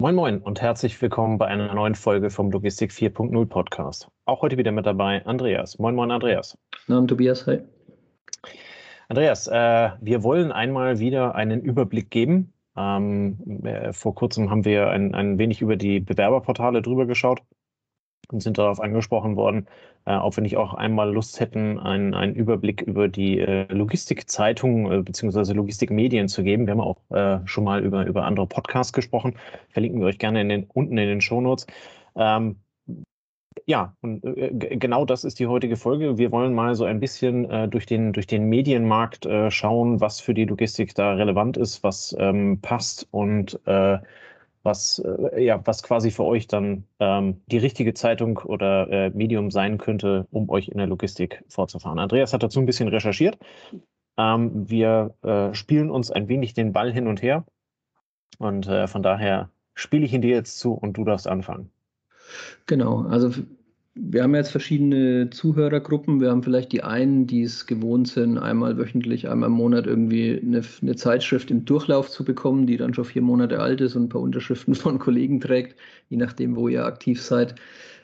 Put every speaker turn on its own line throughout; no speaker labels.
Moin Moin und herzlich willkommen bei einer neuen Folge vom Logistik 4.0 Podcast. Auch heute wieder mit dabei Andreas. Moin Moin Andreas.
Namen Tobias, hi.
Andreas, äh, wir wollen einmal wieder einen Überblick geben. Ähm, äh, vor kurzem haben wir ein, ein wenig über die Bewerberportale drüber geschaut und sind darauf angesprochen worden, äh, ob wir nicht auch einmal Lust hätten, einen, einen Überblick über die äh, Logistikzeitung äh, bzw. Logistikmedien zu geben. Wir haben auch äh, schon mal über, über andere Podcasts gesprochen. Verlinken wir euch gerne in den, unten in den Shownotes. Ähm, ja, und äh, genau das ist die heutige Folge. Wir wollen mal so ein bisschen äh, durch, den, durch den Medienmarkt äh, schauen, was für die Logistik da relevant ist, was ähm, passt und äh, was, äh, ja, was quasi für euch dann ähm, die richtige Zeitung oder äh, Medium sein könnte, um euch in der Logistik fortzufahren. Andreas hat dazu ein bisschen recherchiert. Ähm, wir äh, spielen uns ein wenig den Ball hin und her. Und äh, von daher spiele ich ihn dir jetzt zu und du darfst anfangen.
Genau, also wir haben jetzt verschiedene Zuhörergruppen. Wir haben vielleicht die einen, die es gewohnt sind, einmal wöchentlich, einmal im Monat irgendwie eine, eine, Zeitschrift im Durchlauf zu bekommen, die dann schon vier Monate alt ist und ein paar Unterschriften von Kollegen trägt, je nachdem, wo ihr aktiv seid.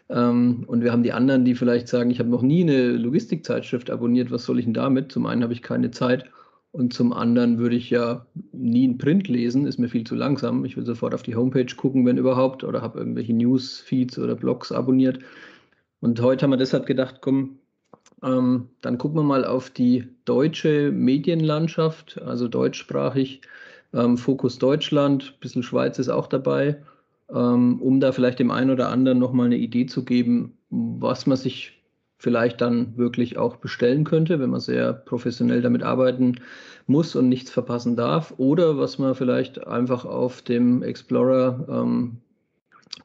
Ähm, und wir haben die anderen, die vielleicht sagen, ich habe noch nie eine Logistikzeitschrift abonniert, was soll ich denn damit? Zum einen habe ich keine Zeit und zum anderen würde ich ja nie ein Print lesen, ist mir viel zu langsam. Ich will sofort auf die Homepage gucken, wenn überhaupt, oder habe irgendwelche Newsfeeds oder Blogs abonniert. Und heute haben wir deshalb gedacht, komm, ähm, dann gucken wir mal auf die deutsche Medienlandschaft, also deutschsprachig, ähm, Fokus Deutschland, ein bisschen Schweiz ist auch dabei, ähm, um da vielleicht dem einen oder anderen nochmal eine Idee zu geben, was man sich vielleicht dann wirklich auch bestellen könnte, wenn man sehr professionell damit arbeiten muss und nichts verpassen darf. Oder was man vielleicht einfach auf dem Explorer ähm,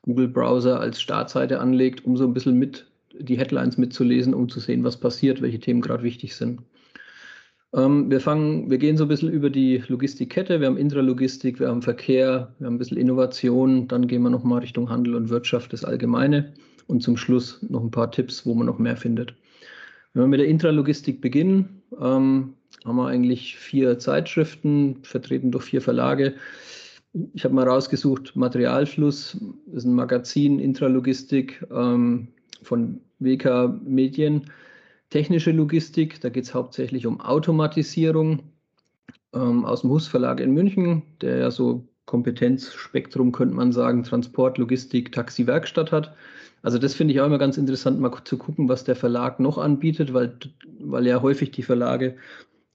Google Browser als Startseite anlegt, um so ein bisschen mit die Headlines mitzulesen, um zu sehen, was passiert, welche Themen gerade wichtig sind. Ähm, wir fangen, wir gehen so ein bisschen über die Logistikkette. Wir haben Intralogistik, wir haben Verkehr, wir haben ein bisschen Innovation, dann gehen wir nochmal Richtung Handel und Wirtschaft, das Allgemeine und zum Schluss noch ein paar Tipps, wo man noch mehr findet. Wenn wir mit der Intralogistik beginnen, ähm, haben wir eigentlich vier Zeitschriften, vertreten durch vier Verlage. Ich habe mal rausgesucht, Materialfluss ist ein Magazin, Intralogistik ähm, von WK Medien. Technische Logistik, da geht es hauptsächlich um Automatisierung ähm, aus dem Hus Verlag in München, der ja so Kompetenzspektrum, könnte man sagen, Transport, Logistik, Taxi, Werkstatt hat. Also das finde ich auch immer ganz interessant, mal zu gucken, was der Verlag noch anbietet, weil, weil ja häufig die Verlage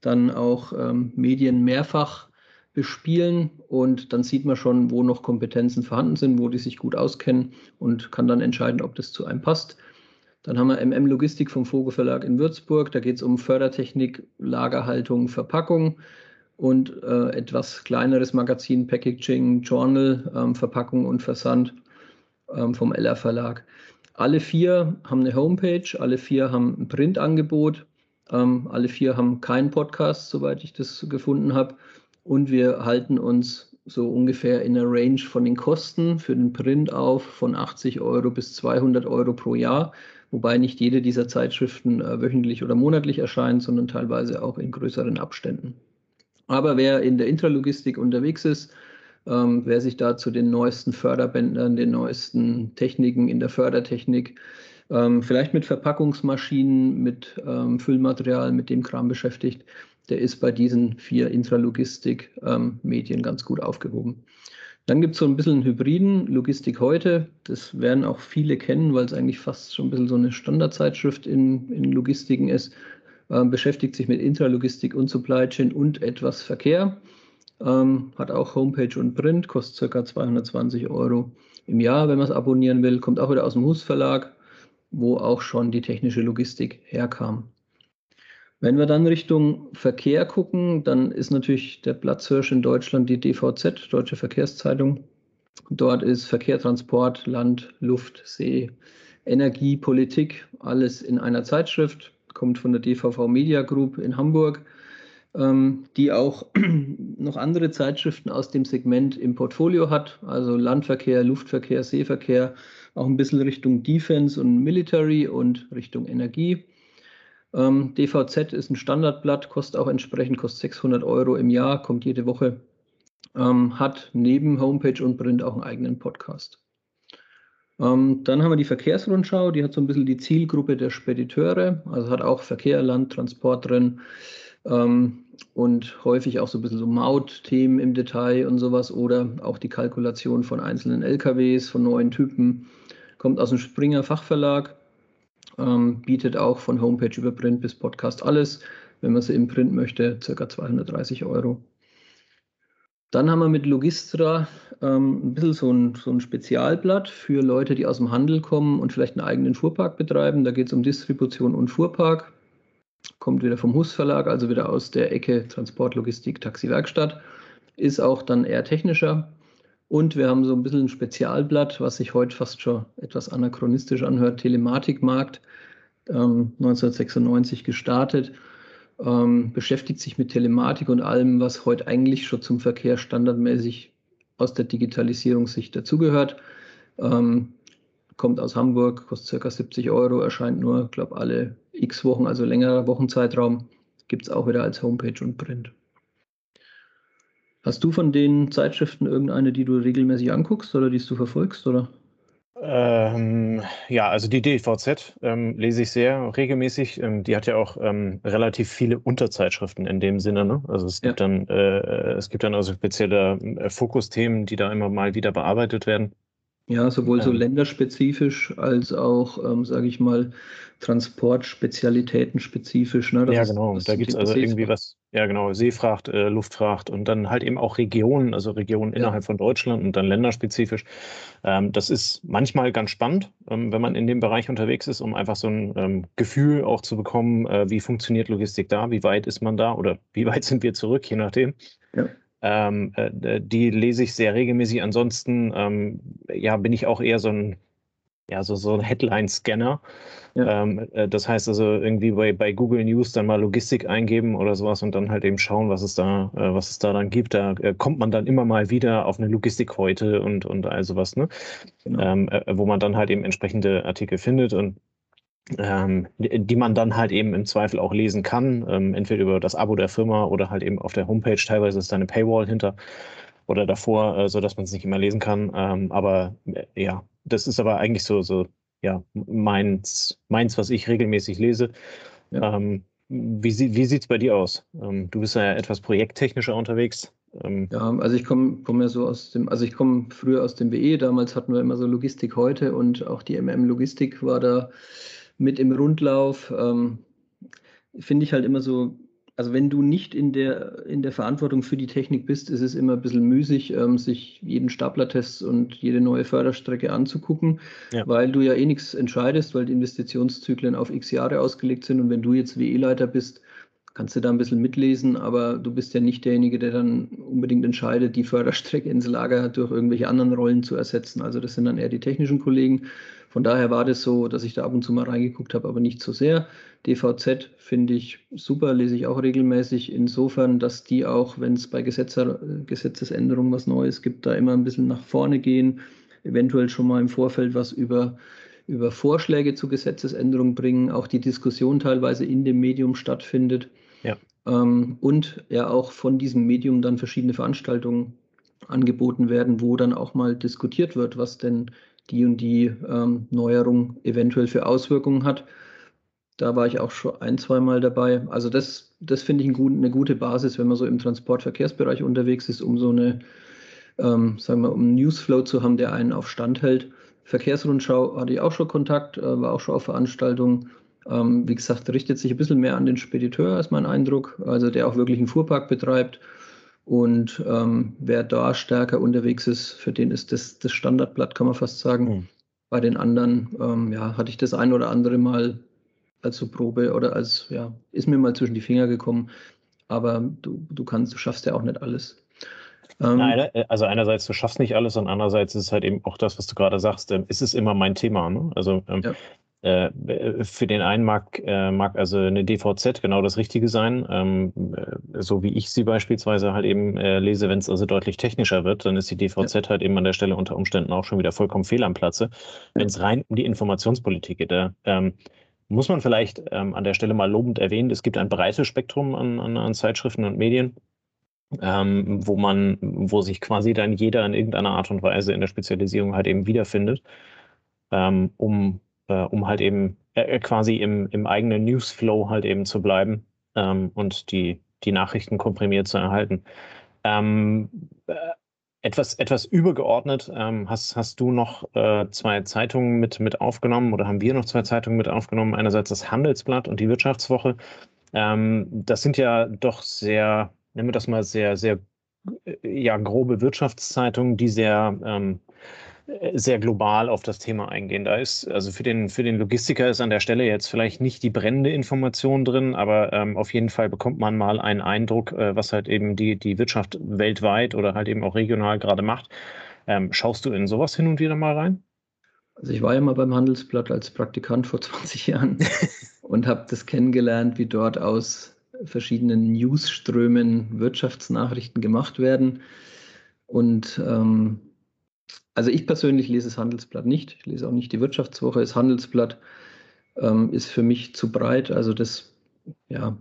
dann auch ähm, Medien mehrfach bespielen und dann sieht man schon, wo noch Kompetenzen vorhanden sind, wo die sich gut auskennen und kann dann entscheiden, ob das zu einem passt. Dann haben wir MM Logistik vom Vogel Verlag in Würzburg. Da geht es um Fördertechnik, Lagerhaltung, Verpackung und äh, etwas kleineres Magazin Packaging, Journal, ähm, Verpackung und Versand ähm, vom LR Verlag. Alle vier haben eine Homepage, alle vier haben ein Printangebot, ähm, alle vier haben keinen Podcast, soweit ich das gefunden habe. Und wir halten uns so ungefähr in der Range von den Kosten für den Print auf von 80 Euro bis 200 Euro pro Jahr, wobei nicht jede dieser Zeitschriften äh, wöchentlich oder monatlich erscheint, sondern teilweise auch in größeren Abständen. Aber wer in der Intralogistik unterwegs ist, ähm, wer sich da zu den neuesten Förderbändern, den neuesten Techniken in der Fördertechnik, ähm, vielleicht mit Verpackungsmaschinen, mit ähm, Füllmaterial, mit dem Kram beschäftigt, der ist bei diesen vier Intralogistik-Medien ganz gut aufgehoben. Dann gibt es so ein bisschen Hybriden, Logistik heute. Das werden auch viele kennen, weil es eigentlich fast schon ein bisschen so eine Standardzeitschrift in, in Logistiken ist. Ähm, beschäftigt sich mit Intralogistik und Supply Chain und etwas Verkehr. Ähm, hat auch Homepage und Print, kostet ca. 220 Euro im Jahr, wenn man es abonnieren will. Kommt auch wieder aus dem Hus Verlag, wo auch schon die technische Logistik herkam. Wenn wir dann Richtung Verkehr gucken, dann ist natürlich der Platzhirsch in Deutschland die DVZ, Deutsche Verkehrszeitung. Dort ist Verkehr, Transport, Land, Luft, See, Energie, Politik, alles in einer Zeitschrift, kommt von der DVV Media Group in Hamburg, ähm, die auch noch andere Zeitschriften aus dem Segment im Portfolio hat, also Landverkehr, Luftverkehr, Seeverkehr, auch ein bisschen Richtung Defense und Military und Richtung Energie. Ähm, DVZ ist ein Standardblatt, kostet auch entsprechend kostet 600 Euro im Jahr, kommt jede Woche ähm, hat neben Homepage und Print auch einen eigenen Podcast. Ähm, dann haben wir die Verkehrsrundschau, die hat so ein bisschen die Zielgruppe der Spediteure, also hat auch Verkehr, Land, Transport drin ähm, und häufig auch so ein bisschen so Mautthemen im Detail und sowas oder auch die Kalkulation von einzelnen LKWs, von neuen Typen. Kommt aus dem Springer Fachverlag, ähm, bietet auch von Homepage über Print bis Podcast alles. Wenn man sie im Print möchte, ca. 230 Euro. Dann haben wir mit Logistra ähm, ein bisschen so ein, so ein Spezialblatt für Leute, die aus dem Handel kommen und vielleicht einen eigenen Fuhrpark betreiben. Da geht es um Distribution und Fuhrpark. Kommt wieder vom Hus Verlag, also wieder aus der Ecke Transport, Logistik, Taxi, Werkstatt. Ist auch dann eher technischer. Und wir haben so ein bisschen ein Spezialblatt, was sich heute fast schon etwas anachronistisch anhört, Telematikmarkt, ähm, 1996 gestartet ähm, beschäftigt sich mit Telematik und allem, was heute eigentlich schon zum Verkehr standardmäßig aus der Digitalisierungssicht dazugehört. Ähm, kommt aus Hamburg, kostet ca. 70 Euro, erscheint nur, glaube alle x Wochen, also längerer Wochenzeitraum. Gibt es auch wieder als Homepage und Print. Hast du von den Zeitschriften irgendeine, die du regelmäßig anguckst oder die du verfolgst? Oder?
Ähm, ja, also die DVZ ähm, lese ich sehr regelmäßig. Ähm, die hat ja auch ähm, relativ viele Unterzeitschriften in dem Sinne. Ne? Also es gibt ja. dann äh, es gibt dann also spezielle äh, Fokusthemen, die da immer mal wieder bearbeitet werden.
Ja, sowohl so länderspezifisch als auch, ähm, sage ich mal, Transportspezialitäten spezifisch.
Ne? ja, genau. da gibt es also irgendwie was, ja genau, Seefracht, äh, Luftfracht und dann halt eben auch Regionen, also Regionen ja. innerhalb von Deutschland und dann länderspezifisch. Ähm, das ist manchmal ganz spannend, ähm, wenn man in dem Bereich unterwegs ist, um einfach so ein ähm, Gefühl auch zu bekommen, äh, wie funktioniert Logistik da, wie weit ist man da oder wie weit sind wir zurück, je nachdem. Ja. Ähm, äh, die lese ich sehr regelmäßig. Ansonsten ähm, ja, bin ich auch eher so ein, ja, so, so ein Headline-Scanner. Ja. Ähm, äh, das heißt also irgendwie bei, bei Google News dann mal Logistik eingeben oder sowas und dann halt eben schauen, was es da, äh, was es da dann gibt. Da äh, kommt man dann immer mal wieder auf eine Logistik heute und, und all sowas, ne? Genau. Ähm, äh, wo man dann halt eben entsprechende Artikel findet und ähm, die man dann halt eben im Zweifel auch lesen kann, ähm, entweder über das Abo der Firma oder halt eben auf der Homepage. Teilweise ist da eine Paywall hinter oder davor, äh, so dass man es nicht immer lesen kann. Ähm, aber äh, ja, das ist aber eigentlich so, so ja, meins, meins, was ich regelmäßig lese. Ja. Ähm, wie, wie sieht es bei dir aus? Ähm, du bist ja etwas projekttechnischer unterwegs.
Ähm, ja, also ich komme komm ja so aus dem, also ich komme früher aus dem BE, damals hatten wir immer so Logistik heute und auch die MM Logistik war da mit im Rundlauf. Ähm, Finde ich halt immer so, also wenn du nicht in der, in der Verantwortung für die Technik bist, ist es immer ein bisschen müßig, ähm, sich jeden Staplertest und jede neue Förderstrecke anzugucken, ja. weil du ja eh nichts entscheidest, weil die Investitionszyklen auf x Jahre ausgelegt sind. Und wenn du jetzt WE-Leiter bist, kannst du da ein bisschen mitlesen, aber du bist ja nicht derjenige, der dann unbedingt entscheidet, die Förderstrecke ins Lager durch irgendwelche anderen Rollen zu ersetzen. Also das sind dann eher die technischen Kollegen. Von daher war das so, dass ich da ab und zu mal reingeguckt habe, aber nicht so sehr. DVZ finde ich super, lese ich auch regelmäßig. Insofern, dass die auch, wenn es bei Gesetzer, Gesetzesänderungen was Neues gibt, da immer ein bisschen nach vorne gehen, eventuell schon mal im Vorfeld was über, über Vorschläge zu Gesetzesänderungen bringen, auch die Diskussion teilweise in dem Medium stattfindet. Ja. Ähm, und ja auch von diesem Medium dann verschiedene Veranstaltungen angeboten werden, wo dann auch mal diskutiert wird, was denn die und die ähm, Neuerung eventuell für Auswirkungen hat. Da war ich auch schon ein, zwei Mal dabei. Also das, das finde ich eine gute Basis, wenn man so im Transportverkehrsbereich unterwegs ist, um so eine, ähm, sagen wir, um einen Newsflow zu haben, der einen auf Stand hält. Verkehrsrundschau hatte ich auch schon Kontakt, äh, war auch schon auf Veranstaltungen. Ähm, wie gesagt, richtet sich ein bisschen mehr an den Spediteur, ist mein Eindruck, also der auch wirklich einen Fuhrpark betreibt. Und ähm, wer da stärker unterwegs ist, für den ist das das Standardblatt, kann man fast sagen. Mhm. Bei den anderen, ähm, ja, hatte ich das ein oder andere Mal als so Probe oder als, ja, ist mir mal zwischen die Finger gekommen. Aber du, du kannst, du schaffst ja auch nicht alles.
Ähm, Nein, also einerseits, du schaffst nicht alles und andererseits ist es halt eben auch das, was du gerade sagst, ähm, ist es immer mein Thema. Ne? Also ähm, ja. Äh, für den einen mag, äh, mag also eine DVZ genau das Richtige sein, ähm, äh, so wie ich sie beispielsweise halt eben lese, wenn es also deutlich technischer wird, dann ist die DVZ ja. halt eben an der Stelle unter Umständen auch schon wieder vollkommen fehl am Platze. Wenn es rein um die Informationspolitik geht, da ähm, muss man vielleicht ähm, an der Stelle mal lobend erwähnen, es gibt ein breites Spektrum an, an, an Zeitschriften und Medien. ähm, wo man, wo sich quasi dann jeder in irgendeiner Art und Weise in der Spezialisierung halt eben wiederfindet, ähm, um, äh, um halt eben äh, quasi im, im eigenen Newsflow halt eben zu bleiben ähm, und die, die Nachrichten komprimiert zu erhalten. Ähm, äh, etwas, etwas übergeordnet, ähm, hast, hast du noch äh, zwei Zeitungen mit, mit aufgenommen oder haben wir noch zwei Zeitungen mit aufgenommen? Einerseits das Handelsblatt und die Wirtschaftswoche. Ähm, das sind ja doch sehr, nennen wir das mal sehr, sehr äh, ja, grobe Wirtschaftszeitungen, die sehr ähm, sehr global auf das Thema eingehen. Da ist, also für den, für den Logistiker ist an der Stelle jetzt vielleicht nicht die brennende Information drin, aber ähm, auf jeden Fall bekommt man mal einen Eindruck, äh, was halt eben die, die Wirtschaft weltweit oder halt eben auch regional gerade macht. Ähm, schaust du in sowas hin und wieder mal rein?
Also ich war ja mal beim Handelsblatt als Praktikant vor 20 Jahren und habe das kennengelernt, wie dort aus verschiedenen Newsströmen Wirtschaftsnachrichten gemacht werden. Und ähm, also ich persönlich lese das Handelsblatt nicht. Ich lese auch nicht die Wirtschaftswoche. Das Handelsblatt ähm, ist für mich zu breit. Also das, ja,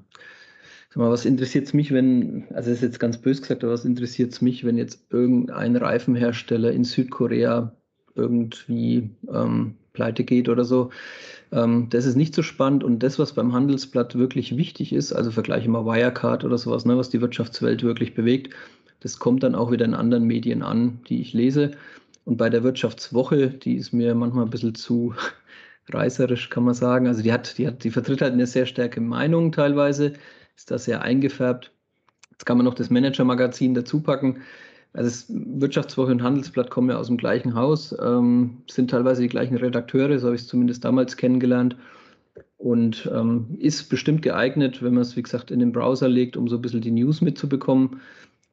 sag mal, was interessiert es mich, wenn, also das ist jetzt ganz bös gesagt, aber was interessiert es mich, wenn jetzt irgendein Reifenhersteller in Südkorea irgendwie ähm, pleite geht oder so. Ähm, das ist nicht so spannend und das, was beim Handelsblatt wirklich wichtig ist, also vergleiche mal Wirecard oder sowas, ne, was die Wirtschaftswelt wirklich bewegt, das kommt dann auch wieder in anderen Medien an, die ich lese. Und bei der Wirtschaftswoche, die ist mir manchmal ein bisschen zu reißerisch, kann man sagen. Also die hat, die hat, die vertritt halt eine sehr starke Meinung teilweise, ist da sehr eingefärbt. Jetzt kann man noch das Manager-Magazin dazu packen. Also das Wirtschaftswoche und Handelsblatt kommen ja aus dem gleichen Haus, ähm, sind teilweise die gleichen Redakteure, so habe ich es zumindest damals kennengelernt. Und ähm, ist bestimmt geeignet, wenn man es, wie gesagt, in den Browser legt, um so ein bisschen die News mitzubekommen.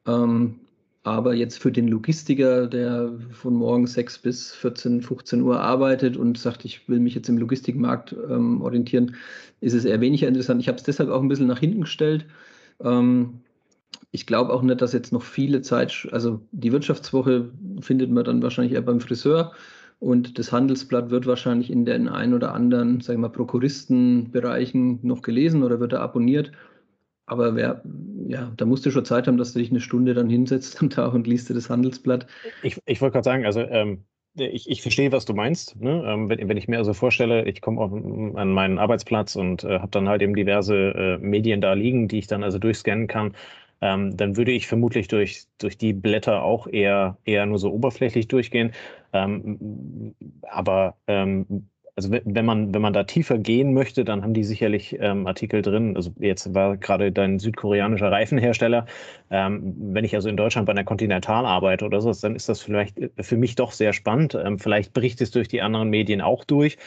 Ähm, aber jetzt für den Logistiker, der von morgens 6 bis 14, 15 Uhr arbeitet und sagt, ich will mich jetzt im Logistikmarkt ähm, orientieren, ist es eher weniger interessant. Ich habe es deshalb auch ein bisschen nach hinten gestellt. Ähm, ich glaube auch nicht, dass jetzt noch viele Zeit, also die Wirtschaftswoche findet man dann wahrscheinlich eher beim Friseur und das Handelsblatt wird wahrscheinlich in den ein oder anderen, sagen wir mal, Prokuristenbereichen noch gelesen oder wird er abonniert. Aber wer, ja, da musst du schon Zeit haben, dass du dich eine Stunde dann hinsetzt am Tag und liest dir das Handelsblatt.
Ich, ich wollte gerade sagen, also ähm, ich, ich verstehe, was du meinst. Ne? Ähm, wenn, wenn ich mir also vorstelle, ich komme an meinen Arbeitsplatz und äh, habe dann halt eben diverse äh, Medien da liegen, die ich dann also durchscannen kann, ähm, dann würde ich vermutlich durch, durch die Blätter auch eher, eher nur so oberflächlich durchgehen. Ähm, aber ähm, also wenn man, wenn man da tiefer gehen möchte, dann haben die sicherlich ähm, Artikel drin. Also jetzt war gerade dein südkoreanischer Reifenhersteller. Ähm, wenn ich also in Deutschland bei einer Continental arbeite oder so, dann ist das vielleicht äh, für mich doch sehr spannend. Ähm, vielleicht bricht es durch die anderen Medien auch durch.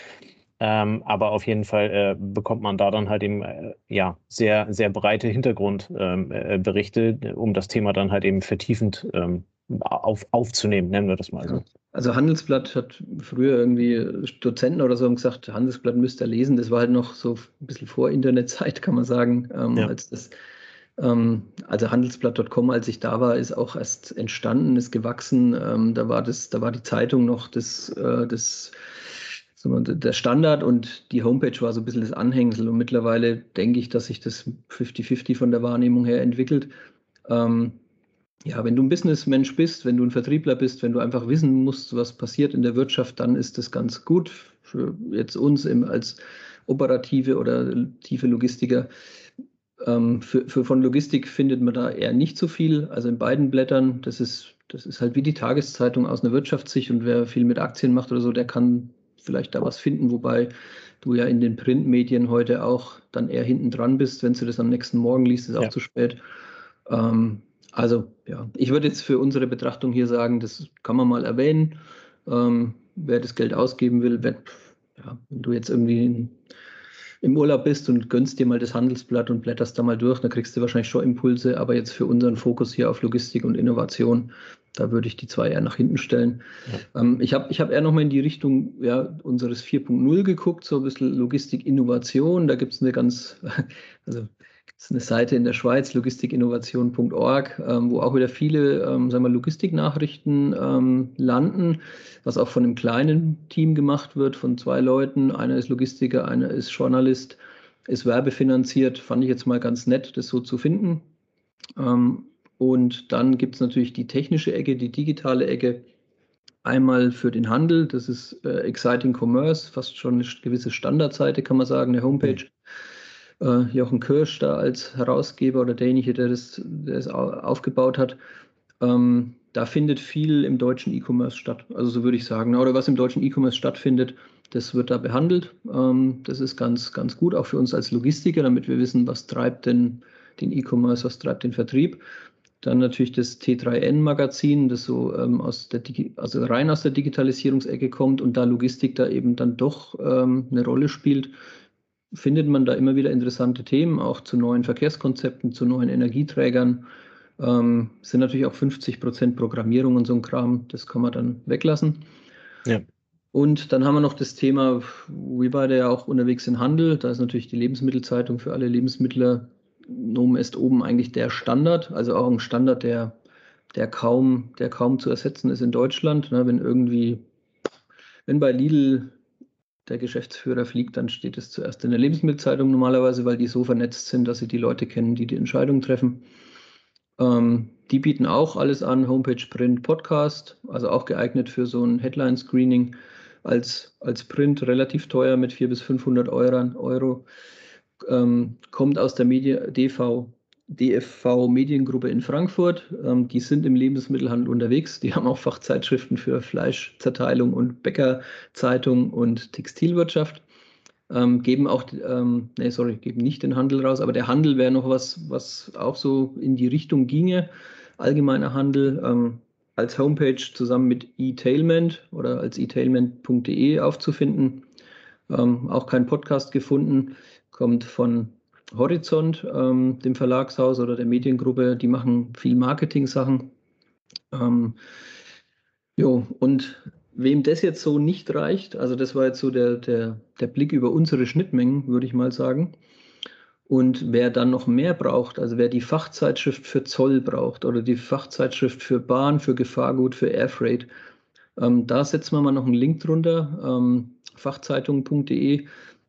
Ähm, aber auf jeden Fall äh, bekommt man da dann halt eben äh, ja sehr, sehr breite Hintergrundberichte, ähm, äh, um das Thema dann halt eben vertiefend ähm, auf, aufzunehmen, nennen wir das mal so.
Also Handelsblatt hat früher irgendwie Dozenten oder so haben gesagt, Handelsblatt müsst ihr lesen. Das war halt noch so ein bisschen vor Internetzeit, kann man sagen, ähm, ja. als das ähm, also Handelsblatt.com, als ich da war, ist auch erst entstanden, ist gewachsen. Ähm, da war das, da war die Zeitung noch das, äh, das der Standard und die Homepage war so ein bisschen das Anhängsel. Und mittlerweile denke ich, dass sich das 50-50 von der Wahrnehmung her entwickelt. Ähm, ja, wenn du ein Businessmensch bist, wenn du ein Vertriebler bist, wenn du einfach wissen musst, was passiert in der Wirtschaft, dann ist das ganz gut für jetzt uns im, als operative oder tiefe Logistiker. Ähm, für, für, von Logistik findet man da eher nicht so viel. Also in beiden Blättern, das ist, das ist halt wie die Tageszeitung aus einer Wirtschaftssicht und wer viel mit Aktien macht oder so, der kann vielleicht da was finden, wobei du ja in den Printmedien heute auch dann eher hinten dran bist. Wenn du das am nächsten Morgen liest, ist ja. auch zu spät. Ähm, also ja, ich würde jetzt für unsere Betrachtung hier sagen, das kann man mal erwähnen. Ähm, wer das Geld ausgeben will, wird, ja, wenn du jetzt irgendwie in, im Urlaub bist und gönnst dir mal das Handelsblatt und blätterst da mal durch, dann kriegst du wahrscheinlich schon Impulse. Aber jetzt für unseren Fokus hier auf Logistik und Innovation, da würde ich die zwei eher nach hinten stellen. Ja. Ähm, ich habe ich hab eher nochmal in die Richtung ja, unseres 4.0 geguckt, so ein bisschen Logistik, Innovation. Da gibt es eine ganz, also das ist eine Seite in der Schweiz, logistikinnovation.org, ähm, wo auch wieder viele ähm, Logistiknachrichten ähm, landen, was auch von einem kleinen Team gemacht wird, von zwei Leuten. Einer ist Logistiker, einer ist Journalist, ist werbefinanziert. Fand ich jetzt mal ganz nett, das so zu finden. Ähm, Und dann gibt es natürlich die technische Ecke, die digitale Ecke. Einmal für den Handel, das ist äh, Exciting Commerce, fast schon eine gewisse Standardseite, kann man sagen, eine Homepage. Äh, Jochen Kirsch da als Herausgeber oder derjenige, der das, der das aufgebaut hat. Ähm, da findet viel im deutschen E-Commerce statt. Also so würde ich sagen. Oder was im deutschen E-Commerce stattfindet, das wird da behandelt. Ähm, das ist ganz, ganz gut, auch für uns als Logistiker, damit wir wissen, was treibt denn den E-Commerce, was treibt den Vertrieb. Dann natürlich das T3N-Magazin, das so ähm, aus der also rein aus der Digitalisierungsecke kommt und da Logistik da eben dann doch ähm, eine Rolle spielt, findet man da immer wieder interessante Themen, auch zu neuen Verkehrskonzepten, zu neuen Energieträgern. Ähm, sind natürlich auch 50 Prozent Programmierung und so ein Kram, das kann man dann weglassen. Ja. Und dann haben wir noch das Thema, wir beide ja auch unterwegs sind Handel. Da ist natürlich die Lebensmittelzeitung für alle Lebensmittler Nomen ist oben eigentlich der Standard, also auch ein Standard, der, der, kaum, der kaum zu ersetzen ist in Deutschland. Ne, wenn irgendwie, wenn bei Lidl der Geschäftsführer fliegt, dann steht es zuerst in der Lebensmittelzeitung normalerweise, weil die so vernetzt sind, dass sie die Leute kennen, die die Entscheidung treffen. Ähm, die bieten auch alles an, Homepage, Print, Podcast, also auch geeignet für so ein Headline-Screening als, als Print relativ teuer mit 400 bis 500 Euro. Euro ähm, kommt aus der Media, DV, DFV Mediengruppe in Frankfurt. Ähm, die sind im Lebensmittelhandel unterwegs. Die haben auch Fachzeitschriften für Fleischzerteilung und Bäckerzeitung und Textilwirtschaft. Ähm, geben auch, ähm, nee, sorry, geben nicht den Handel raus, aber der Handel wäre noch was, was auch so in die Richtung ginge. Allgemeiner Handel. Ähm, als Homepage zusammen mit eTailment oder als etailment.de aufzufinden. Ähm, auch kein Podcast gefunden, kommt von Horizont, ähm, dem Verlagshaus oder der Mediengruppe. Die machen viel Marketing-Sachen. Ähm, jo, und wem das jetzt so nicht reicht, also das war jetzt so der, der, der Blick über unsere Schnittmengen, würde ich mal sagen. Und wer dann noch mehr braucht, also wer die Fachzeitschrift für Zoll braucht oder die Fachzeitschrift für Bahn, für Gefahrgut, für Airfreight, ähm, da setzen wir mal noch einen Link drunter, ähm, fachzeitung.de.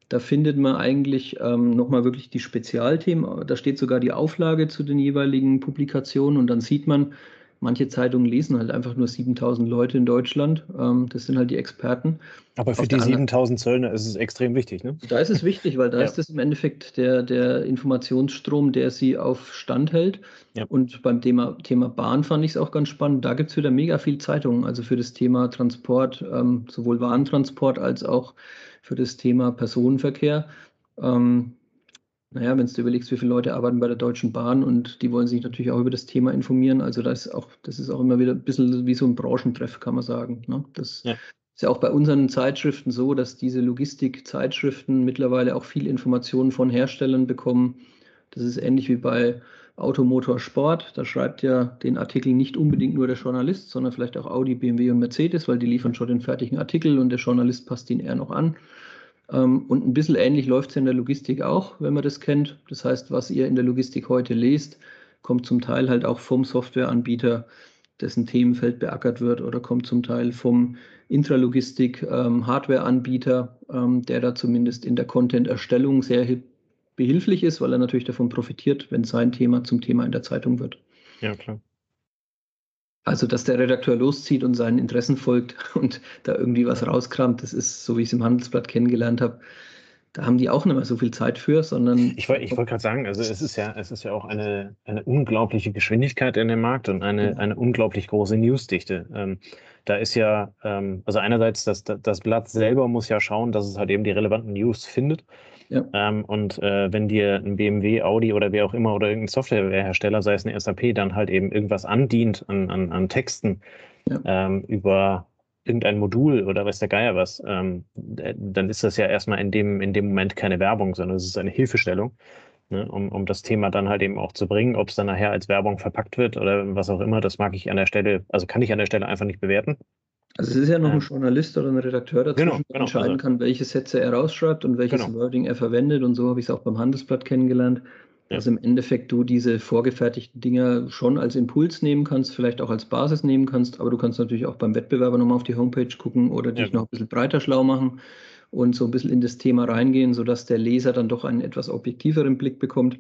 Da findet man eigentlich ähm, nochmal wirklich die Spezialthemen. Da steht sogar die Auflage zu den jeweiligen Publikationen und dann sieht man, Manche Zeitungen lesen halt einfach nur 7000 Leute in Deutschland. Ähm, das sind halt die Experten.
Aber für Auf die 7000 Zöllner ist es extrem wichtig, ne?
Da ist es wichtig, weil da ja. ist es im Endeffekt der, der Informationsstrom, der sie auf Stand hält. Ja. Und beim Thema, Thema Bahn fand ich es auch ganz spannend. Da gibt es wieder mega viel Zeitungen, also für das Thema Transport, ähm, sowohl Warentransport als auch für das Thema Personenverkehr. Ähm, naja, wenn du überlegst, wie viele Leute arbeiten bei der Deutschen Bahn und die wollen sich natürlich auch über das Thema informieren. Also das ist auch, das ist auch immer wieder ein bisschen wie so ein Branchentreff, kann man sagen. Ne? Das ja. ist ja auch bei unseren Zeitschriften so, dass diese Logistikzeitschriften mittlerweile auch viel Informationen von Herstellern bekommen. Das ist ähnlich wie bei Automotorsport. Da schreibt ja den Artikel nicht unbedingt nur der Journalist, sondern vielleicht auch Audi, BMW und Mercedes, weil die liefern schon den fertigen Artikel und der Journalist passt ihn eher noch an. Ähm, und ein bisschen ähnlich läuft es in der Logistik auch, wenn man das kennt. Das heißt, was ihr in der Logistik heute lest, kommt zum Teil halt auch vom Softwareanbieter, dessen Themenfeld beackert wird, oder kommt zum Teil vom Intralogistik-Hardwareanbieter, ähm, ähm, der da zumindest in der Content-Erstellung sehr behilflich ist, weil er natürlich davon profitiert, wenn sein Thema zum Thema in der Zeitung wird.
Ja, klar.
Also, dass der Redakteur loszieht und seinen Interessen folgt und da irgendwie was rauskramt, das ist, so wie ich es im Handelsblatt kennengelernt habe, da haben die auch nicht mehr so viel Zeit für, sondern.
Ich, wollte ich wollte gerade sagen, also es ist ja, es ist ja auch eine, eine unglaubliche Geschwindigkeit in dem Markt und eine, eine unglaublich große Newsdichte. Ähm, da ist ja, ähm, also einerseits das, das Blatt selber muss ja schauen, dass es halt eben die relevanten News findet. Ja. Ähm, und äh, wenn dir ein BMW, Audi oder wer auch immer oder irgendein Softwarehersteller, sei es eine SAP, dann halt eben irgendwas andient an, an, an Texten ja. ähm, über irgendein Modul oder weiß der Geier was, ähm, dann ist das ja erstmal in dem, in dem Moment keine Werbung, sondern es ist eine Hilfestellung, ne, um, um das Thema dann halt eben auch zu bringen. Ob es dann nachher als Werbung verpackt wird oder was auch immer, das mag ich an der Stelle, also kann ich an der Stelle einfach nicht bewerten.
Also es ist ja noch ein Journalist oder ein Redakteur dazu, genau, der genau, entscheiden also, kann, welche Sätze er rausschreibt und welches genau. Wording er verwendet. Und so habe ich es auch beim Handelsblatt kennengelernt. Dass im Endeffekt du diese vorgefertigten Dinge schon als Impuls nehmen kannst, vielleicht auch als Basis nehmen kannst, aber du kannst natürlich auch beim Wettbewerber nochmal auf die Homepage gucken oder dich ja. noch ein bisschen breiter schlau machen und so ein bisschen in das Thema reingehen, sodass der Leser dann doch einen etwas objektiveren Blick bekommt.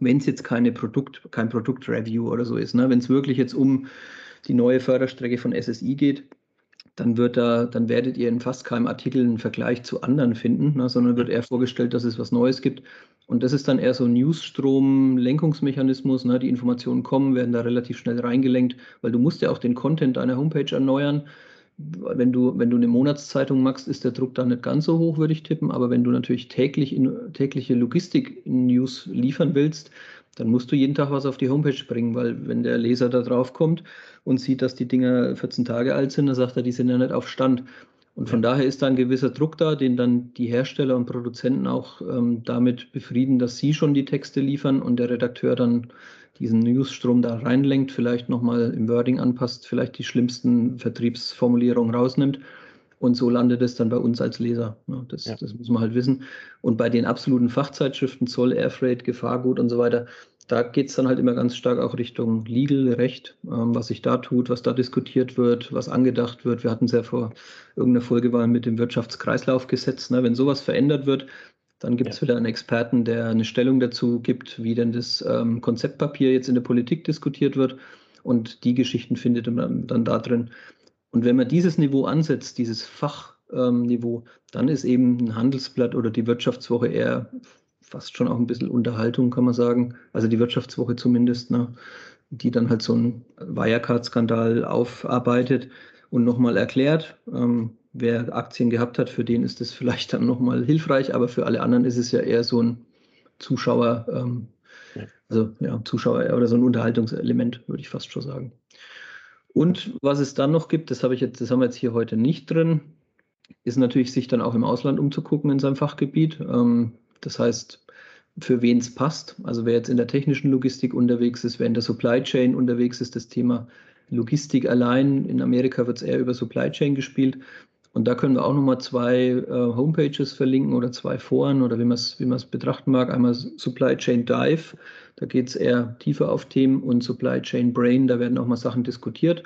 wenn es jetzt keine Produkt, kein Produktreview oder so ist. Ne? Wenn es wirklich jetzt um die neue Förderstrecke von SSI geht, dann wird da, dann werdet ihr in fast keinem Artikel einen Vergleich zu anderen finden, ne, sondern wird eher vorgestellt, dass es was Neues gibt. Und das ist dann eher so ein Newsstrom-Lenkungsmechanismus. Ne? Die Informationen kommen, werden da relativ schnell reingelenkt, weil du musst ja auch den Content deiner Homepage erneuern. Wenn du, wenn du eine Monatszeitung machst, ist der Druck da nicht ganz so hoch, würde ich tippen. Aber wenn du natürlich täglich in, tägliche Logistik-News liefern willst, dann musst du jeden Tag was auf die Homepage bringen, weil wenn der Leser da drauf kommt und sieht, dass die Dinger 14 Tage alt sind, dann sagt er, die sind ja nicht auf Stand. Und von ja. daher ist da ein gewisser Druck da, den dann die Hersteller und Produzenten auch ähm, damit befrieden, dass sie schon die Texte liefern und der Redakteur dann diesen Newsstrom da reinlenkt, vielleicht nochmal im Wording anpasst, vielleicht die schlimmsten Vertriebsformulierungen rausnimmt. Und so landet es dann bei uns als Leser. Das, ja. das muss man halt wissen. Und bei den absoluten Fachzeitschriften, Zoll, Airfreight, Gefahrgut und so weiter, da geht es dann halt immer ganz stark auch Richtung Legal, Recht, ähm, was sich da tut, was da diskutiert wird, was angedacht wird. Wir hatten es ja vor irgendeiner Folge mal mit dem Wirtschaftskreislaufgesetz. Ne? Wenn sowas verändert wird, dann gibt es ja. wieder einen Experten, der eine Stellung dazu gibt, wie denn das ähm, Konzeptpapier jetzt in der Politik diskutiert wird. Und die Geschichten findet man dann da drin. Und wenn man dieses Niveau ansetzt, dieses Fachniveau, dann ist eben ein Handelsblatt oder die Wirtschaftswoche eher fast schon auch ein bisschen Unterhaltung, kann man sagen. Also die Wirtschaftswoche zumindest, ne? die dann halt so einen Wirecard-Skandal aufarbeitet und nochmal erklärt. Ähm, wer Aktien gehabt hat, für den ist das vielleicht dann nochmal hilfreich, aber für alle anderen ist es ja eher so ein Zuschauer, ähm, also ja, Zuschauer oder so ein Unterhaltungselement, würde ich fast schon sagen. Und was es dann noch gibt, das habe ich jetzt, das haben wir jetzt hier heute nicht drin, ist natürlich, sich dann auch im Ausland umzugucken in seinem Fachgebiet. Ähm, das heißt, für wen es passt. Also wer jetzt in der technischen Logistik unterwegs ist, wer in der Supply Chain unterwegs ist, das Thema Logistik allein. In Amerika wird es eher über Supply Chain gespielt. Und da können wir auch nochmal zwei äh, Homepages verlinken oder zwei Foren oder wie man es wie betrachten mag. Einmal Supply Chain Dive, da geht es eher tiefer auf Themen und Supply Chain Brain, da werden auch mal Sachen diskutiert.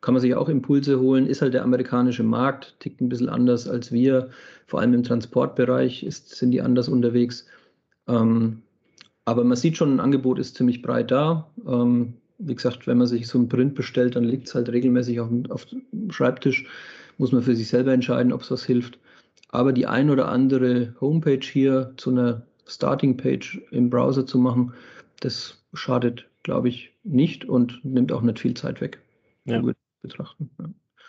Kann man sich auch Impulse holen, ist halt der amerikanische Markt, tickt ein bisschen anders als wir. Vor allem im Transportbereich ist, sind die anders unterwegs. Ähm, aber man sieht schon, ein Angebot ist ziemlich breit da. Ähm, wie gesagt, wenn man sich so ein Print bestellt, dann liegt es halt regelmäßig auf, auf dem Schreibtisch. Muss man für sich selber entscheiden, ob es was hilft. Aber die ein oder andere Homepage hier zu einer Starting-Page im Browser zu machen, das schadet, glaube ich, nicht und nimmt auch nicht viel Zeit weg. Ja. Betrachten. Ja.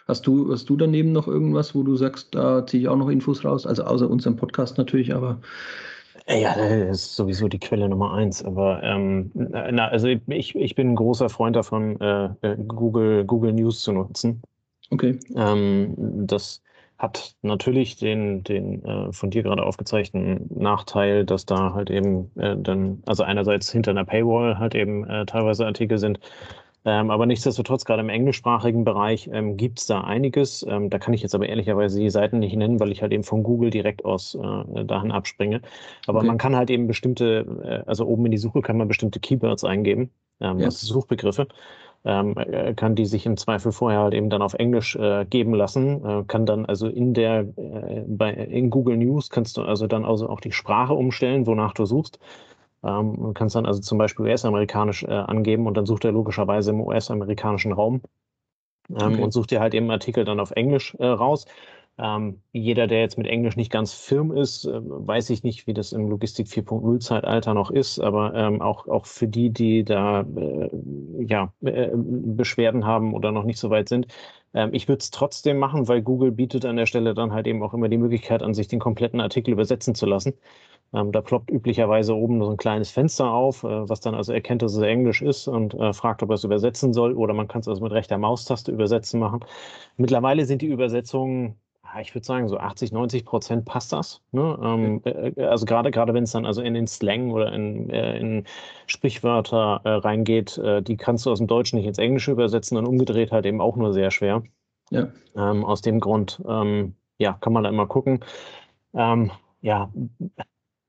Hast du, hast du daneben noch irgendwas, wo du sagst, da ziehe ich auch noch Infos raus? Also außer unserem Podcast natürlich, aber
ja, das ist sowieso die Quelle Nummer eins. Aber ähm, na, also ich, ich bin ein großer Freund davon, äh, äh, Google, Google News zu nutzen. Okay. Ähm, das hat natürlich den, den äh, von dir gerade aufgezeichneten Nachteil, dass da halt eben äh, dann, also einerseits hinter einer Paywall halt eben äh, teilweise Artikel sind, ähm, aber nichtsdestotrotz, gerade im englischsprachigen Bereich ähm, gibt es da einiges. Ähm, da kann ich jetzt aber ehrlicherweise die Seiten nicht nennen, weil ich halt eben von Google direkt aus äh, dahin abspringe. Aber okay. man kann halt eben bestimmte, äh, also oben in die Suche kann man bestimmte Keywords eingeben, ähm, ja. also Suchbegriffe. Ähm, äh, kann die sich im Zweifel vorher halt eben dann auf Englisch äh, geben lassen, äh, kann dann also in der äh, bei in Google News kannst du also dann also auch die Sprache umstellen, wonach du suchst. Ähm, du kannst dann also zum Beispiel US-amerikanisch äh, angeben und dann sucht er logischerweise im US-amerikanischen Raum ähm, okay. und sucht dir halt eben Artikel dann auf Englisch äh, raus. Ähm, jeder, der jetzt mit Englisch nicht ganz firm ist, äh, weiß ich nicht, wie das im Logistik 4.0 Zeitalter noch ist, aber ähm, auch, auch für die, die da äh, ja, äh, Beschwerden haben oder noch nicht so weit sind, ähm, ich würde es trotzdem machen, weil Google bietet an der Stelle dann halt eben auch immer die Möglichkeit an, sich den kompletten Artikel übersetzen zu lassen. Ähm, da ploppt üblicherweise oben so ein kleines Fenster auf, äh, was dann also erkennt, dass es Englisch ist und äh, fragt, ob er es übersetzen soll oder man kann es also mit rechter Maustaste übersetzen machen. Mittlerweile sind die Übersetzungen ich würde sagen, so 80, 90 Prozent passt das. Ne? Ähm, äh, also gerade gerade wenn es dann also in den Slang oder in, äh, in Sprichwörter äh, reingeht, äh, die kannst du aus dem Deutschen nicht ins Englische übersetzen und umgedreht halt eben auch nur sehr schwer. Ja. Ähm, aus dem Grund, ähm, ja, kann man da immer gucken. Ähm, ja,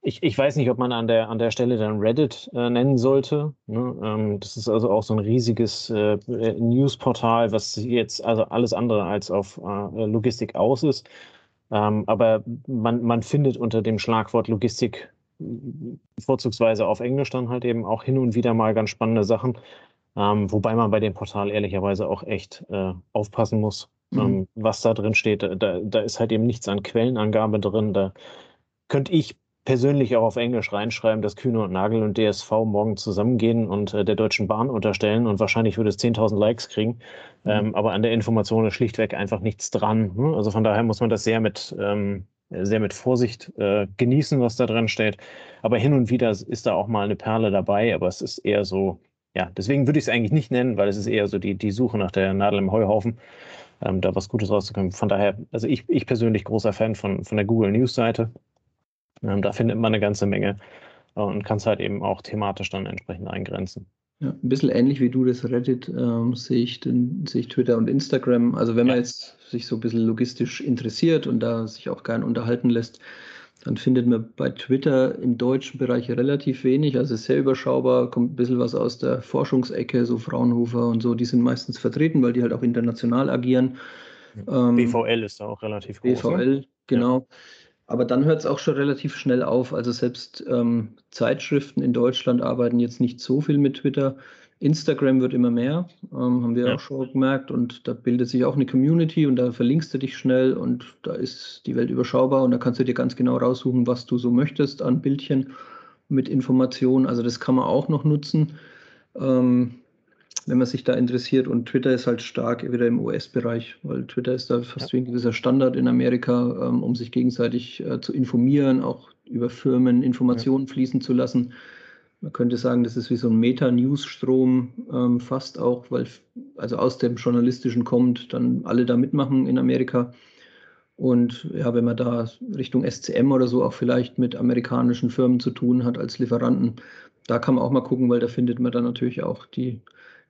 ich, ich weiß nicht, ob man an der, an der Stelle dann Reddit äh, nennen sollte. Ne? Ähm, das ist also auch so ein riesiges äh, Newsportal, was jetzt also alles andere als auf äh, Logistik aus ist. Ähm, aber man, man findet unter dem Schlagwort Logistik vorzugsweise auf Englisch dann halt eben auch hin und wieder mal ganz spannende Sachen. Ähm, wobei man bei dem Portal ehrlicherweise auch echt äh, aufpassen muss, mhm. ähm, was da drin steht. Da, da ist halt eben nichts an Quellenangabe drin. Da könnte ich persönlich auch auf Englisch reinschreiben, dass Kühne und Nagel und DSV morgen zusammengehen und äh, der Deutschen Bahn unterstellen und wahrscheinlich würde es 10.000 Likes kriegen. Mhm. Ähm, aber an der Information ist schlichtweg einfach nichts dran. Ne? Also von daher muss man das sehr mit, ähm, sehr mit Vorsicht äh, genießen, was da drin steht. Aber hin und wieder ist da auch mal eine Perle dabei, aber es ist eher so, ja, deswegen würde ich es eigentlich nicht nennen, weil es ist eher so die, die Suche nach der Nadel im Heuhaufen, ähm, da was Gutes rauszukommen. Von daher, also ich, ich persönlich großer Fan von, von der Google News Seite. Ähm, da findet man eine ganze Menge äh, und kann es halt eben auch thematisch dann entsprechend eingrenzen.
Ja, ein bisschen ähnlich wie du das Reddit ähm, sehe ich, den, sehe ich Twitter und Instagram. Also wenn man jetzt sich so ein bisschen logistisch interessiert und da sich auch gern unterhalten lässt, dann findet man bei Twitter im deutschen Bereich relativ wenig. Also sehr überschaubar, kommt ein bisschen was aus der Forschungsecke, so Fraunhofer und so, die sind meistens vertreten, weil die halt auch international agieren.
BVL ähm, ist da auch relativ
groß. BVL, ne? genau. Ja. Aber dann hört es auch schon relativ schnell auf. Also selbst ähm, Zeitschriften in Deutschland arbeiten jetzt nicht so viel mit Twitter. Instagram wird immer mehr, ähm, haben wir ja. auch schon gemerkt. Und da bildet sich auch eine Community und da verlinkst du dich schnell und da ist die Welt überschaubar und da kannst du dir ganz genau raussuchen, was du so möchtest an Bildchen mit Informationen. Also das kann man auch noch nutzen. Ähm, wenn man sich da interessiert. Und Twitter ist halt stark wieder im US-Bereich, weil Twitter ist da fast ja. wie ein gewisser Standard in Amerika, ähm, um sich gegenseitig äh, zu informieren, auch über Firmen Informationen ja. fließen zu lassen. Man könnte sagen, das ist wie so ein Meta-News-Strom ähm, fast auch, weil also aus dem Journalistischen kommt, dann alle da mitmachen in Amerika. Und ja, wenn man da Richtung SCM oder so auch vielleicht mit amerikanischen Firmen zu tun hat als Lieferanten, da kann man auch mal gucken, weil da findet man dann natürlich auch die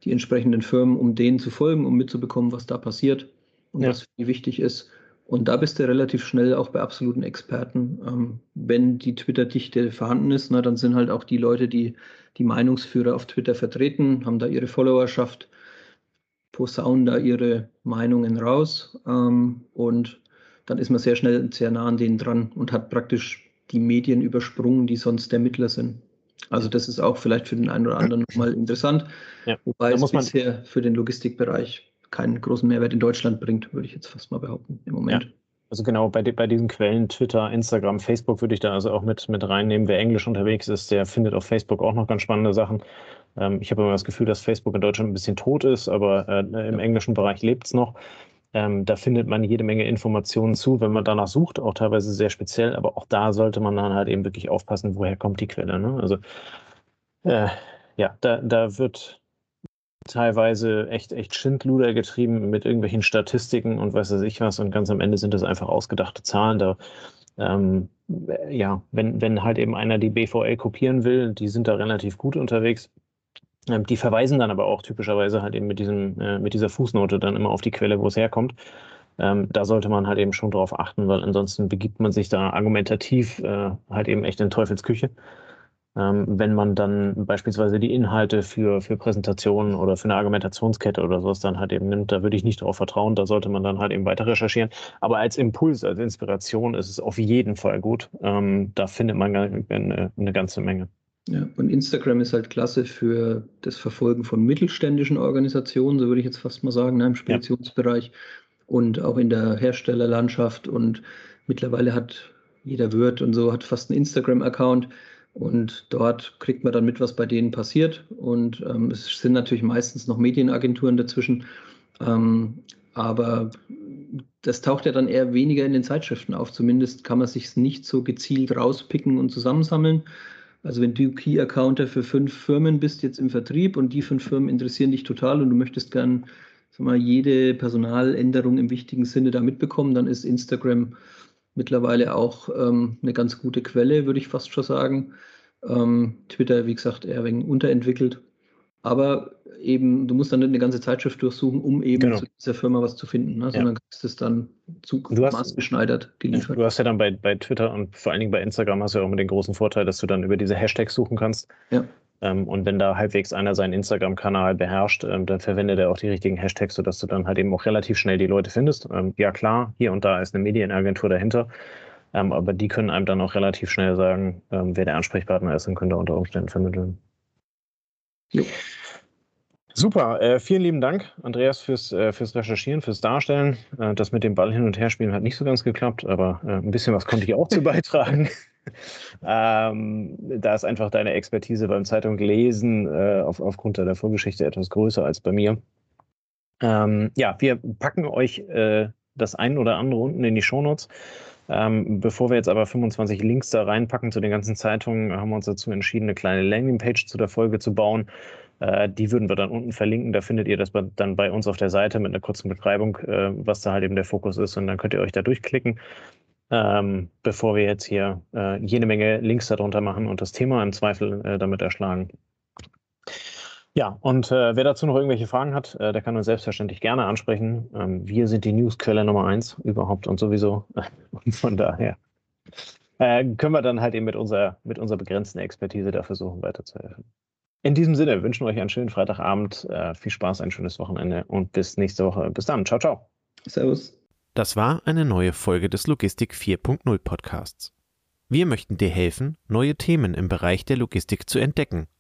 die entsprechenden Firmen, um denen zu folgen, um mitzubekommen, was da passiert und ja. was für die wichtig ist. Und da bist du relativ schnell auch bei absoluten Experten. Ähm, wenn die Twitter-Dichte vorhanden ist, na, dann sind halt auch die Leute, die die Meinungsführer auf Twitter vertreten, haben da ihre Followerschaft, posaunen da ihre Meinungen raus ähm, und dann ist man sehr schnell sehr nah an denen dran und hat praktisch die Medien übersprungen, die sonst der Mittler sind. Also das ist auch vielleicht für den einen oder anderen nochmal interessant, ja. wobei es bisher für den Logistikbereich keinen großen Mehrwert in Deutschland bringt, würde ich jetzt fast mal behaupten im Moment. Ja.
Also genau, bei, bei diesen Quellen, Twitter, Instagram, Facebook würde ich da also auch mit, mit reinnehmen. Wer Englisch unterwegs ist, der findet auf Facebook auch noch ganz spannende Sachen. Ähm, ich habe immer das Gefühl, dass Facebook in Deutschland ein bisschen tot ist, aber äh, im ja. englischen Bereich lebt es noch. Ähm, da findet man jede Menge Informationen zu, wenn man danach sucht, auch teilweise sehr speziell, aber auch da sollte man dann halt eben wirklich aufpassen, woher kommt die Quelle. Ne? Also äh, ja, da, da wird teilweise echt, echt Schindluder getrieben mit irgendwelchen Statistiken und weiß ich was und ganz am Ende sind das einfach ausgedachte Zahlen. Da ähm, ja, wenn, wenn halt eben einer die BVL kopieren will, die sind da relativ gut unterwegs, die verweisen dann aber auch typischerweise halt eben mit, diesem, äh, mit dieser Fußnote dann immer auf die Quelle, wo es herkommt. Ähm, da sollte man halt eben schon drauf achten, weil ansonsten begibt man sich da argumentativ äh, halt eben echt in Teufelsküche. Ähm, wenn man dann beispielsweise die Inhalte für, für Präsentationen oder für eine Argumentationskette oder sowas dann halt eben nimmt, da würde ich nicht darauf vertrauen, da sollte man dann halt eben weiter recherchieren. Aber als Impuls, als Inspiration ist es auf jeden Fall gut. Ähm, da findet man eine, eine ganze Menge.
Ja, und Instagram ist halt klasse für das Verfolgen von mittelständischen Organisationen, so würde ich jetzt fast mal sagen, ne, im Speditionsbereich ja. und auch in der Herstellerlandschaft. Und mittlerweile hat jeder Wirt und so hat fast einen Instagram-Account. Und dort kriegt man dann mit, was bei denen passiert. Und ähm, es sind natürlich meistens noch Medienagenturen dazwischen. Ähm, aber das taucht ja dann eher weniger in den Zeitschriften auf. Zumindest kann man sich nicht so gezielt rauspicken und zusammensammeln. Also wenn du Key Accounter für fünf Firmen bist jetzt im Vertrieb und die fünf Firmen interessieren dich total und du möchtest gern sag mal, jede Personaländerung im wichtigen Sinne da mitbekommen, dann ist Instagram mittlerweile auch ähm, eine ganz gute Quelle, würde ich fast schon sagen. Ähm, Twitter, wie gesagt, eher wegen unterentwickelt. Aber eben, du musst dann nicht eine ganze Zeitschrift durchsuchen, um eben genau. zu dieser Firma was zu finden, ne? sondern ja. kriegst es dann zu maßgeschneidert
geliefert. Du hast ja dann bei, bei Twitter und vor allen Dingen bei Instagram hast du ja auch immer den großen Vorteil, dass du dann über diese Hashtags suchen kannst. Ja. Ähm, und wenn da halbwegs einer seinen Instagram-Kanal beherrscht, ähm, dann verwendet er auch die richtigen Hashtags, sodass du dann halt eben auch relativ schnell die Leute findest. Ähm, ja klar, hier und da ist eine Medienagentur dahinter. Ähm, aber die können einem dann auch relativ schnell sagen, ähm, wer der Ansprechpartner ist und können da unter Umständen vermitteln. Jo. Super, äh, vielen lieben Dank, Andreas, fürs, äh, fürs Recherchieren, fürs Darstellen. Äh, das mit dem Ball hin und her spielen hat nicht so ganz geklappt, aber äh, ein bisschen was konnte ich auch zu beitragen. ähm, da ist einfach deine Expertise beim Zeitung lesen äh, auf, aufgrund der Vorgeschichte etwas größer als bei mir. Ähm, ja, wir packen euch äh, das ein oder andere unten in die Shownotes. Ähm, bevor wir jetzt aber 25 Links da reinpacken zu den ganzen Zeitungen, haben wir uns dazu entschieden, eine kleine Landingpage zu der Folge zu bauen. Äh, die würden wir dann unten verlinken. Da findet ihr das dann bei uns auf der Seite mit einer kurzen Beschreibung, äh, was da halt eben der Fokus ist. Und dann könnt ihr euch da durchklicken, ähm, bevor wir jetzt hier äh, jede Menge Links darunter machen und das Thema im Zweifel äh, damit erschlagen. Ja, und äh, wer dazu noch irgendwelche Fragen hat, äh, der kann uns selbstverständlich gerne ansprechen. Ähm, wir sind die Newsquelle Nummer eins überhaupt und sowieso. und von daher äh, können wir dann halt eben mit unserer, mit unserer begrenzten Expertise da versuchen, weiterzuhelfen. In diesem Sinne wünschen wir euch einen schönen Freitagabend, äh, viel Spaß, ein schönes Wochenende und bis nächste Woche. Bis dann. Ciao, ciao.
Servus. Das war eine neue Folge des Logistik 4.0 Podcasts. Wir möchten dir helfen, neue Themen im Bereich der Logistik zu entdecken